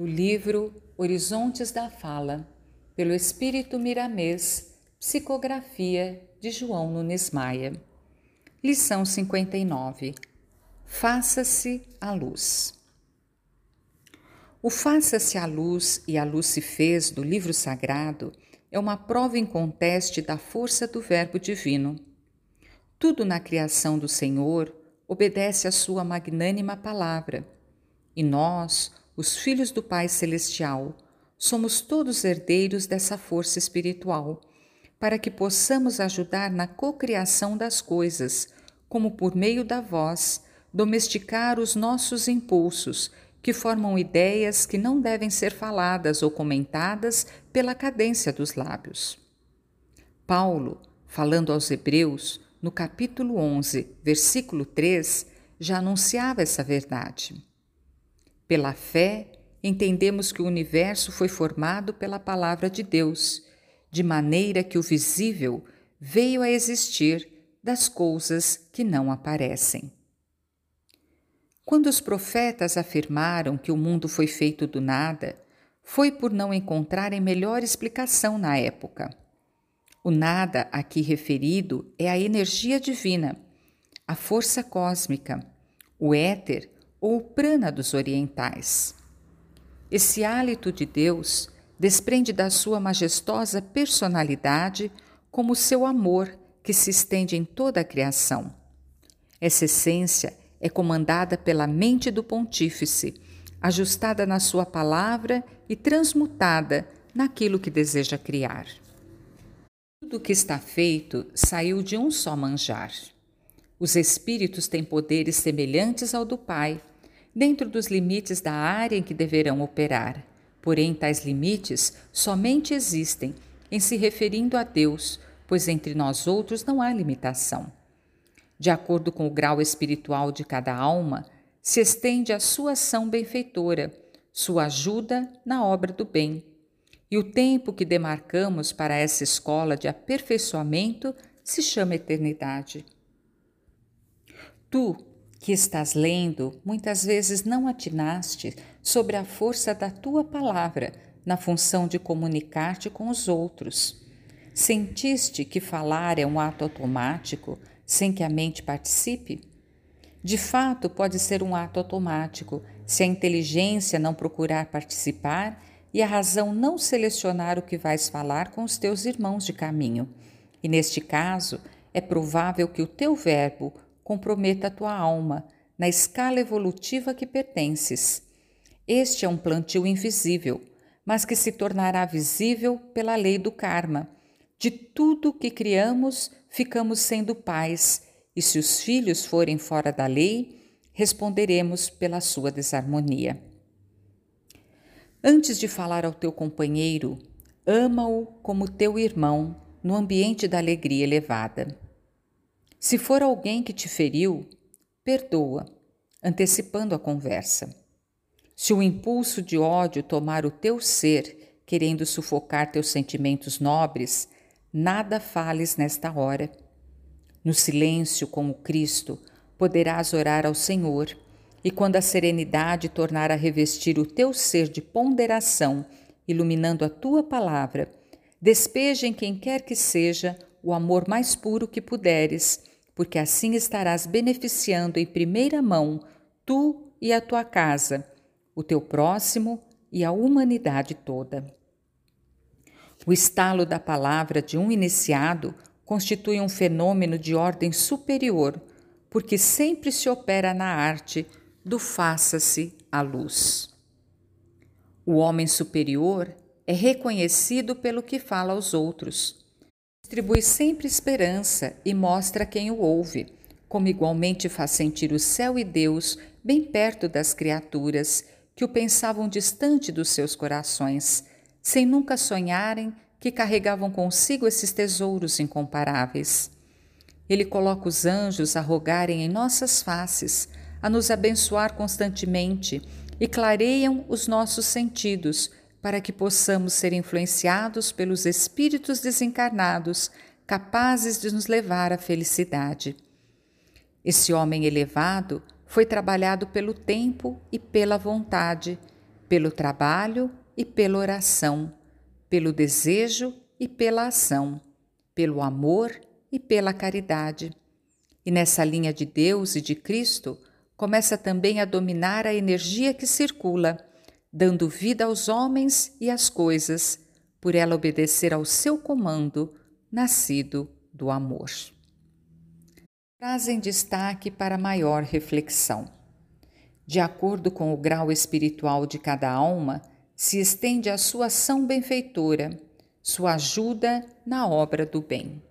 do livro Horizontes da Fala, pelo Espírito Miramês, psicografia de João Nunes Maia. Lição 59. Faça-se a luz. O Faça-se a luz e a luz se fez do livro sagrado é uma prova inconteste da força do Verbo divino. Tudo na criação do Senhor obedece à sua magnânima palavra. E nós, os filhos do Pai Celestial, somos todos herdeiros dessa força espiritual, para que possamos ajudar na cocriação das coisas, como por meio da voz, domesticar os nossos impulsos, que formam ideias que não devem ser faladas ou comentadas pela cadência dos lábios. Paulo, falando aos Hebreus, no capítulo 11, versículo 3, já anunciava essa verdade. Pela fé, entendemos que o universo foi formado pela palavra de Deus, de maneira que o visível veio a existir das coisas que não aparecem. Quando os profetas afirmaram que o mundo foi feito do nada, foi por não encontrarem melhor explicação na época. O nada aqui referido é a energia divina, a força cósmica, o éter ou o prana dos orientais. Esse hálito de Deus desprende da sua majestosa personalidade como seu amor que se estende em toda a criação. Essa essência é comandada pela mente do pontífice, ajustada na sua palavra e transmutada naquilo que deseja criar. Tudo que está feito saiu de um só manjar. Os espíritos têm poderes semelhantes ao do Pai, dentro dos limites da área em que deverão operar. Porém, tais limites somente existem em se referindo a Deus, pois entre nós outros não há limitação. De acordo com o grau espiritual de cada alma, se estende a sua ação benfeitora, sua ajuda na obra do bem e o tempo que demarcamos para essa escola de aperfeiçoamento se chama eternidade. Tu, que estás lendo, muitas vezes não atinaste sobre a força da tua palavra na função de comunicar-te com os outros. Sentiste que falar é um ato automático, sem que a mente participe? De fato, pode ser um ato automático se a inteligência não procurar participar e a razão não selecionar o que vais falar com os teus irmãos de caminho. E neste caso, é provável que o teu verbo comprometa a tua alma na escala evolutiva que pertences. Este é um plantio invisível, mas que se tornará visível pela lei do karma. De tudo que criamos, ficamos sendo pais, e se os filhos forem fora da lei, responderemos pela sua desarmonia. Antes de falar ao teu companheiro, ama-o como teu irmão no ambiente da alegria elevada. Se for alguém que te feriu, perdoa, antecipando a conversa. Se o impulso de ódio tomar o teu ser, querendo sufocar teus sentimentos nobres, nada fales nesta hora. No silêncio, como Cristo, poderás orar ao Senhor e quando a serenidade tornar a revestir o teu ser de ponderação, iluminando a tua palavra, despeja em quem quer que seja o amor mais puro que puderes, porque assim estarás beneficiando em primeira mão tu e a tua casa, o teu próximo e a humanidade toda. O estalo da palavra de um iniciado constitui um fenômeno de ordem superior, porque sempre se opera na arte do faça-se a luz. O homem superior é reconhecido pelo que fala aos outros. Distribui sempre esperança e mostra quem o ouve, como igualmente faz sentir o céu e Deus bem perto das criaturas que o pensavam distante dos seus corações, sem nunca sonharem que carregavam consigo esses tesouros incomparáveis. Ele coloca os anjos a rogarem em nossas faces, a nos abençoar constantemente e clareiam os nossos sentidos para que possamos ser influenciados pelos espíritos desencarnados capazes de nos levar à felicidade. Esse homem elevado foi trabalhado pelo tempo e pela vontade, pelo trabalho e pela oração, pelo desejo e pela ação, pelo amor e pela caridade. E nessa linha de Deus e de Cristo, começa também a dominar a energia que circula, dando vida aos homens e às coisas, por ela obedecer ao seu comando, nascido do amor. Trazem destaque para maior reflexão. De acordo com o grau espiritual de cada alma, se estende a sua ação benfeitora, sua ajuda na obra do bem.